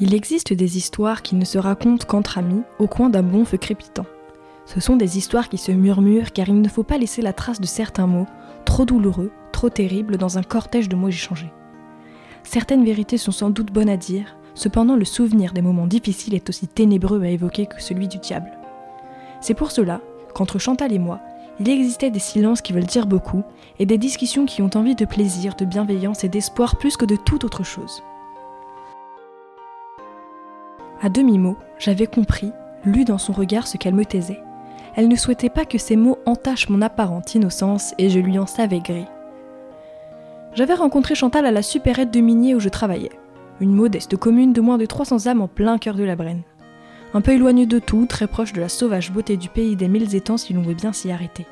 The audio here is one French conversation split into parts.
Il existe des histoires qui ne se racontent qu'entre amis, au coin d'un bon feu crépitant. Ce sont des histoires qui se murmurent car il ne faut pas laisser la trace de certains mots, trop douloureux, trop terribles, dans un cortège de mots échangés. Certaines vérités sont sans doute bonnes à dire, cependant le souvenir des moments difficiles est aussi ténébreux à évoquer que celui du diable. C'est pour cela qu'entre Chantal et moi, il existait des silences qui veulent dire beaucoup et des discussions qui ont envie de plaisir, de bienveillance et d'espoir plus que de toute autre chose. À demi-mot, j'avais compris, lu dans son regard ce qu'elle me taisait. Elle ne souhaitait pas que ces mots entachent mon apparente innocence et je lui en savais gré. J'avais rencontré Chantal à la supérette de Minier où je travaillais, une modeste commune de moins de 300 âmes en plein cœur de la Brenne. Un peu éloignée de tout, très proche de la sauvage beauté du pays des mille étangs si l'on veut bien s'y arrêter.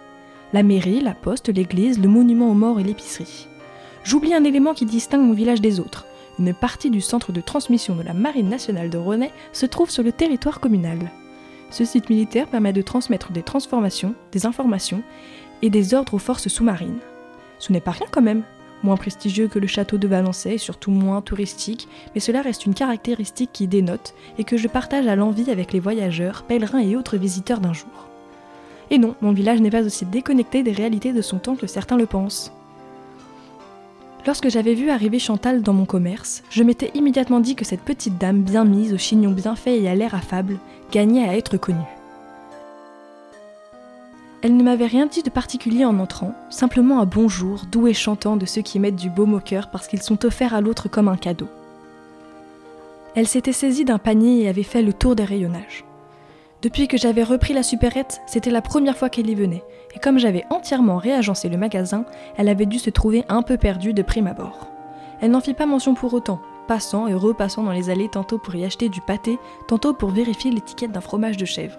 La mairie, la poste, l'église, le monument aux morts et l'épicerie. J'oublie un élément qui distingue mon village des autres, une partie du centre de transmission de la Marine nationale de René se trouve sur le territoire communal. Ce site militaire permet de transmettre des transformations, des informations et des ordres aux forces sous-marines. Ce n'est pas rien quand même, moins prestigieux que le château de Valençay et surtout moins touristique, mais cela reste une caractéristique qui dénote et que je partage à l'envie avec les voyageurs, pèlerins et autres visiteurs d'un jour. Et non, mon village n'est pas aussi déconnecté des réalités de son temps que certains le pensent. Lorsque j'avais vu arriver Chantal dans mon commerce, je m'étais immédiatement dit que cette petite dame bien mise, au chignon bien fait et à l'air affable, gagnait à être connue. Elle ne m'avait rien dit de particulier en entrant, simplement un bonjour doux et chantant de ceux qui mettent du baume au cœur parce qu'ils sont offerts à l'autre comme un cadeau. Elle s'était saisie d'un panier et avait fait le tour des rayonnages. Depuis que j'avais repris la supérette, c'était la première fois qu'elle y venait, et comme j'avais entièrement réagencé le magasin, elle avait dû se trouver un peu perdue de prime abord. Elle n'en fit pas mention pour autant, passant et repassant dans les allées tantôt pour y acheter du pâté, tantôt pour vérifier l'étiquette d'un fromage de chèvre.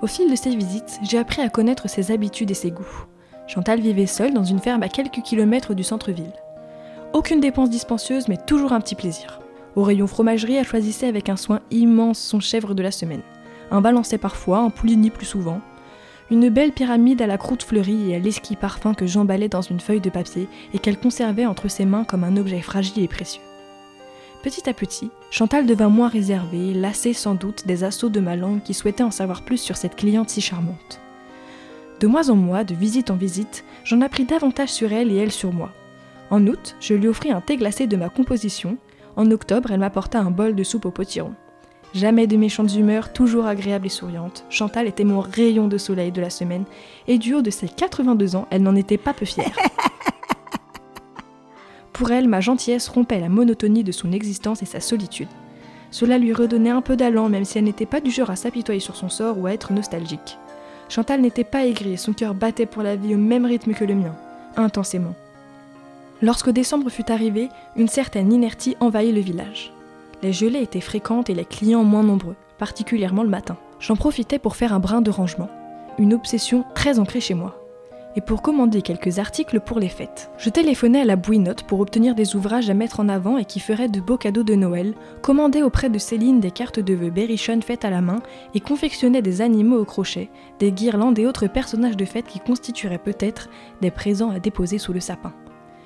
Au fil de ces visites, j'ai appris à connaître ses habitudes et ses goûts. Chantal vivait seule dans une ferme à quelques kilomètres du centre-ville. Aucune dépense dispensieuse, mais toujours un petit plaisir. Au rayon fromagerie, elle choisissait avec un soin immense son chèvre de la semaine un balancé parfois, un pouligny plus souvent. Une belle pyramide à la croûte fleurie et à l'esquis parfum que j'emballais dans une feuille de papier et qu'elle conservait entre ses mains comme un objet fragile et précieux. Petit à petit, Chantal devint moins réservée, lassée sans doute des assauts de ma langue qui souhaitait en savoir plus sur cette cliente si charmante. De mois en mois, de visite en visite, j'en appris davantage sur elle et elle sur moi. En août, je lui offris un thé glacé de ma composition. En octobre, elle m'apporta un bol de soupe au potiron. Jamais de méchantes humeurs, toujours agréable et souriante. Chantal était mon rayon de soleil de la semaine, et du haut de ses 82 ans, elle n'en était pas peu fière. Pour elle, ma gentillesse rompait la monotonie de son existence et sa solitude. Cela lui redonnait un peu d'allant, même si elle n'était pas du genre à s'apitoyer sur son sort ou à être nostalgique. Chantal n'était pas aigrie, son cœur battait pour la vie au même rythme que le mien, intensément. Lorsque décembre fut arrivé, une certaine inertie envahit le village. Les gelées étaient fréquentes et les clients moins nombreux, particulièrement le matin. J'en profitais pour faire un brin de rangement, une obsession très ancrée chez moi, et pour commander quelques articles pour les fêtes. Je téléphonais à la bouinotte pour obtenir des ouvrages à mettre en avant et qui feraient de beaux cadeaux de Noël, commandais auprès de Céline des cartes de vœux berrichonnes faites à la main et confectionnais des animaux au crochet, des guirlandes et autres personnages de fête qui constitueraient peut-être des présents à déposer sous le sapin.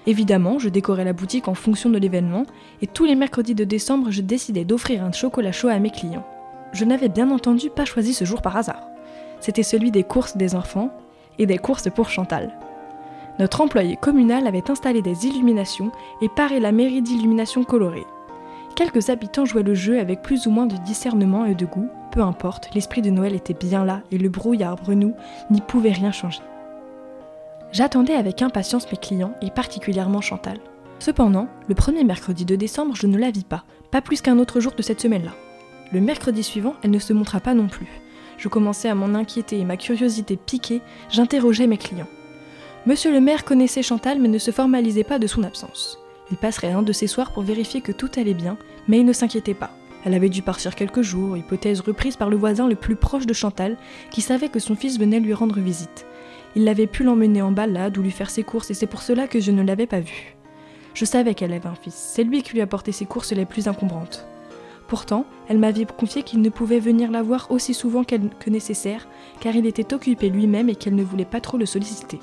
Évidemment, je décorais la boutique en fonction de l'événement, et tous les mercredis de décembre, je décidais d'offrir un chocolat chaud à mes clients. Je n'avais bien entendu pas choisi ce jour par hasard. C'était celui des courses des enfants et des courses pour Chantal. Notre employé communal avait installé des illuminations et paré la mairie d'illuminations colorées. Quelques habitants jouaient le jeu avec plus ou moins de discernement et de goût, peu importe, l'esprit de Noël était bien là et le brouillard brenou n'y pouvait rien changer. J'attendais avec impatience mes clients et particulièrement Chantal. Cependant, le premier mercredi de décembre, je ne la vis pas, pas plus qu'un autre jour de cette semaine-là. Le mercredi suivant, elle ne se montra pas non plus. Je commençais à m'en inquiéter et ma curiosité piquée, j'interrogeais mes clients. Monsieur le maire connaissait Chantal mais ne se formalisait pas de son absence. Il passerait un de ces soirs pour vérifier que tout allait bien, mais il ne s'inquiétait pas. Elle avait dû partir quelques jours, hypothèse reprise par le voisin le plus proche de Chantal, qui savait que son fils venait lui rendre visite. Il avait pu l'emmener en balade ou lui faire ses courses et c'est pour cela que je ne l'avais pas vue. Je savais qu'elle avait un fils, c'est lui qui lui apportait ses courses les plus encombrantes. Pourtant, elle m'avait confié qu'il ne pouvait venir la voir aussi souvent que nécessaire, car il était occupé lui-même et qu'elle ne voulait pas trop le solliciter.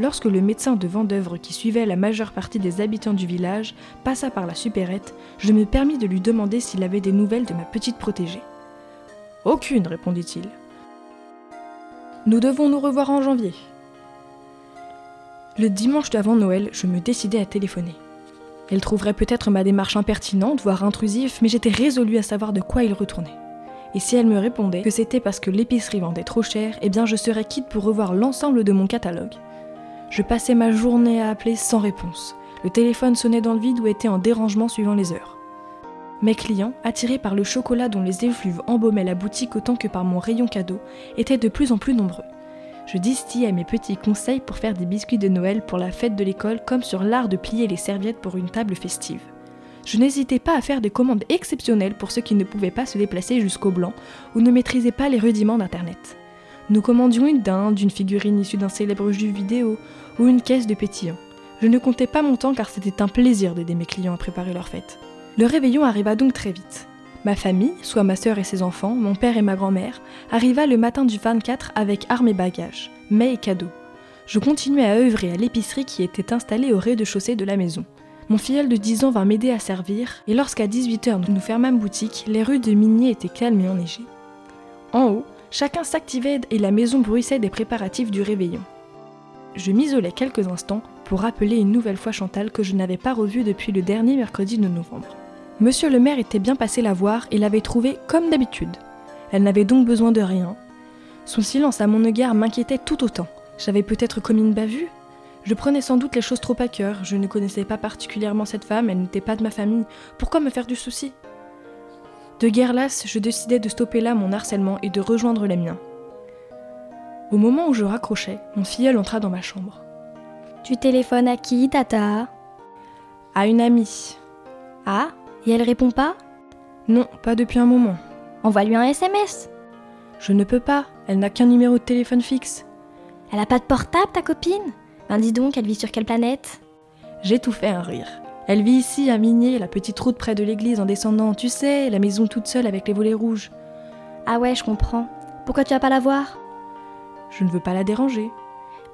Lorsque le médecin de Vendœuvre qui suivait la majeure partie des habitants du village passa par la supérette, je me permis de lui demander s'il avait des nouvelles de ma petite protégée. Aucune, répondit-il. Nous devons nous revoir en janvier. Le dimanche d'avant Noël, je me décidai à téléphoner. Elle trouverait peut-être ma démarche impertinente, voire intrusive, mais j'étais résolue à savoir de quoi il retournait. Et si elle me répondait que c'était parce que l'épicerie vendait trop cher, eh bien je serais quitte pour revoir l'ensemble de mon catalogue. Je passais ma journée à appeler sans réponse. Le téléphone sonnait dans le vide ou était en dérangement suivant les heures. Mes clients, attirés par le chocolat dont les effluves embaumaient la boutique autant que par mon rayon cadeau, étaient de plus en plus nombreux. Je distillais mes petits conseils pour faire des biscuits de Noël pour la fête de l'école comme sur l'art de plier les serviettes pour une table festive. Je n'hésitais pas à faire des commandes exceptionnelles pour ceux qui ne pouvaient pas se déplacer jusqu'au blanc ou ne maîtrisaient pas les rudiments d'Internet. Nous commandions une dinde, une figurine issue d'un célèbre jeu vidéo ou une caisse de pétillant. Je ne comptais pas mon temps car c'était un plaisir d'aider mes clients à préparer leur fête. Le réveillon arriva donc très vite. Ma famille, soit ma sœur et ses enfants, mon père et ma grand-mère, arriva le matin du 24 avec armes et bagages, mets et cadeaux. Je continuais à œuvrer à l'épicerie qui était installée au rez-de-chaussée de la maison. Mon filleul de 10 ans vint m'aider à servir, et lorsqu'à 18h nous fermâmes boutique, les rues de Migné étaient calmes et enneigées. En haut, Chacun s'activait et la maison bruissait des préparatifs du réveillon. Je m'isolais quelques instants pour rappeler une nouvelle fois Chantal que je n'avais pas revue depuis le dernier mercredi de novembre. Monsieur le maire était bien passé la voir et l'avait trouvée comme d'habitude. Elle n'avait donc besoin de rien. Son silence à mon égard m'inquiétait tout autant. J'avais peut-être commis une bavure Je prenais sans doute les choses trop à cœur, je ne connaissais pas particulièrement cette femme, elle n'était pas de ma famille. Pourquoi me faire du souci? De guerre lasse, je décidai de stopper là mon harcèlement et de rejoindre les miens. Au moment où je raccrochais, mon filleul entra dans ma chambre. Tu téléphones à qui, Tata? À une amie. Ah? Et elle répond pas? Non, pas depuis un moment. Envoie-lui un SMS. Je ne peux pas, elle n'a qu'un numéro de téléphone fixe. Elle a pas de portable, ta copine? Ben dis donc, elle vit sur quelle planète? J'ai tout fait un rire. Elle vit ici, à Migné, la petite route près de l'église en descendant, tu sais, la maison toute seule avec les volets rouges. Ah ouais, je comprends. Pourquoi tu vas pas la voir? Je ne veux pas la déranger.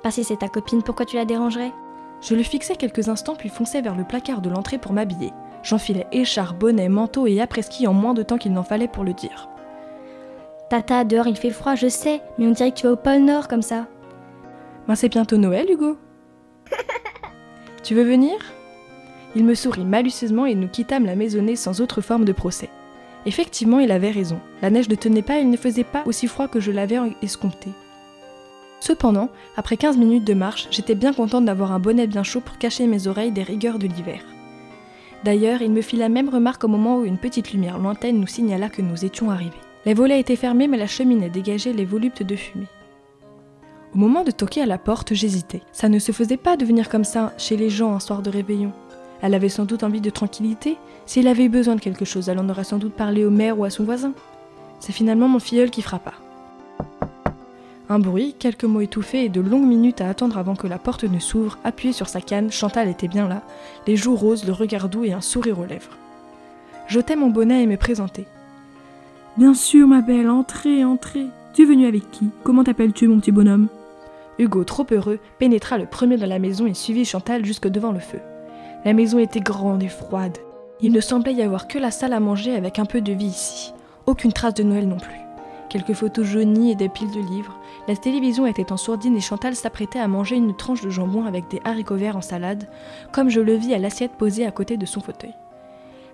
Pas si c'est ta copine, pourquoi tu la dérangerais? Je le fixai quelques instants puis fonçai vers le placard de l'entrée pour m'habiller. J'enfilai écharpe, bonnet, manteau et après-ski en moins de temps qu'il n'en fallait pour le dire. Tata, dehors il fait froid, je sais, mais on dirait que tu vas au pôle Nord comme ça. Ben c'est bientôt Noël, Hugo. tu veux venir? Il me sourit malicieusement et nous quittâmes la maisonnée sans autre forme de procès. Effectivement, il avait raison. La neige ne tenait pas et il ne faisait pas aussi froid que je l'avais escompté. Cependant, après 15 minutes de marche, j'étais bien contente d'avoir un bonnet bien chaud pour cacher mes oreilles des rigueurs de l'hiver. D'ailleurs, il me fit la même remarque au moment où une petite lumière lointaine nous signala que nous étions arrivés. Les volets étaient fermés, mais la cheminée dégageait les voluptes de fumée. Au moment de toquer à la porte, j'hésitais. Ça ne se faisait pas de venir comme ça chez les gens un soir de réveillon. Elle avait sans doute envie de tranquillité. S'il avait eu besoin de quelque chose, elle en aurait sans doute parlé au maire ou à son voisin. C'est finalement mon filleul qui frappa. Un bruit, quelques mots étouffés et de longues minutes à attendre avant que la porte ne s'ouvre, appuyée sur sa canne, Chantal était bien là, les joues roses, le regard doux et un sourire aux lèvres. J'ôtai mon bonnet et me présentai. Bien sûr, ma belle, entrez, entrez. Tu es venu avec qui? Comment t'appelles-tu, mon petit bonhomme? Hugo, trop heureux, pénétra le premier dans la maison et suivit Chantal jusque devant le feu. La maison était grande et froide. Il ne semblait y avoir que la salle à manger avec un peu de vie ici. Aucune trace de Noël non plus. Quelques photos jaunies et des piles de livres. La télévision était en sourdine et Chantal s'apprêtait à manger une tranche de jambon avec des haricots verts en salade, comme je le vis à l'assiette posée à côté de son fauteuil.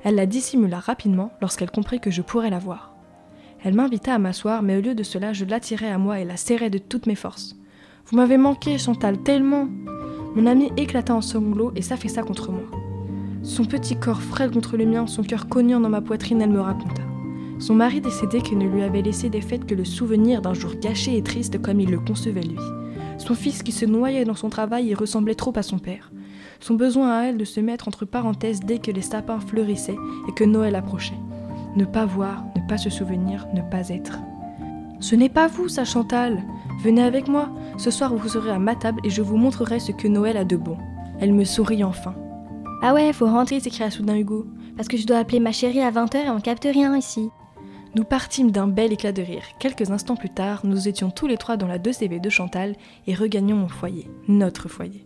Elle la dissimula rapidement lorsqu'elle comprit que je pourrais la voir. Elle m'invita à m'asseoir, mais au lieu de cela, je l'attirai à moi et la serrai de toutes mes forces. Vous m'avez manqué, Chantal, tellement mon ami éclata en sanglots et s'affaissa contre moi. Son petit corps frêle contre le mien, son cœur cognant dans ma poitrine, elle me raconta. Son mari décédé qui ne lui avait laissé des fêtes que le souvenir d'un jour gâché et triste comme il le concevait lui. Son fils qui se noyait dans son travail et ressemblait trop à son père. Son besoin à elle de se mettre entre parenthèses dès que les sapins fleurissaient et que Noël approchait. Ne pas voir, ne pas se souvenir, ne pas être. Ce n'est pas vous, ça Chantal. Venez avec moi. Ce soir, vous serez à ma table et je vous montrerai ce que Noël a de bon. Elle me sourit enfin. Ah ouais, faut rentrer, s'écria soudain Hugo. Parce que je dois appeler ma chérie à 20h et on capte rien ici. Nous partîmes d'un bel éclat de rire. Quelques instants plus tard, nous étions tous les trois dans la 2CV de Chantal et regagnions mon foyer, notre foyer.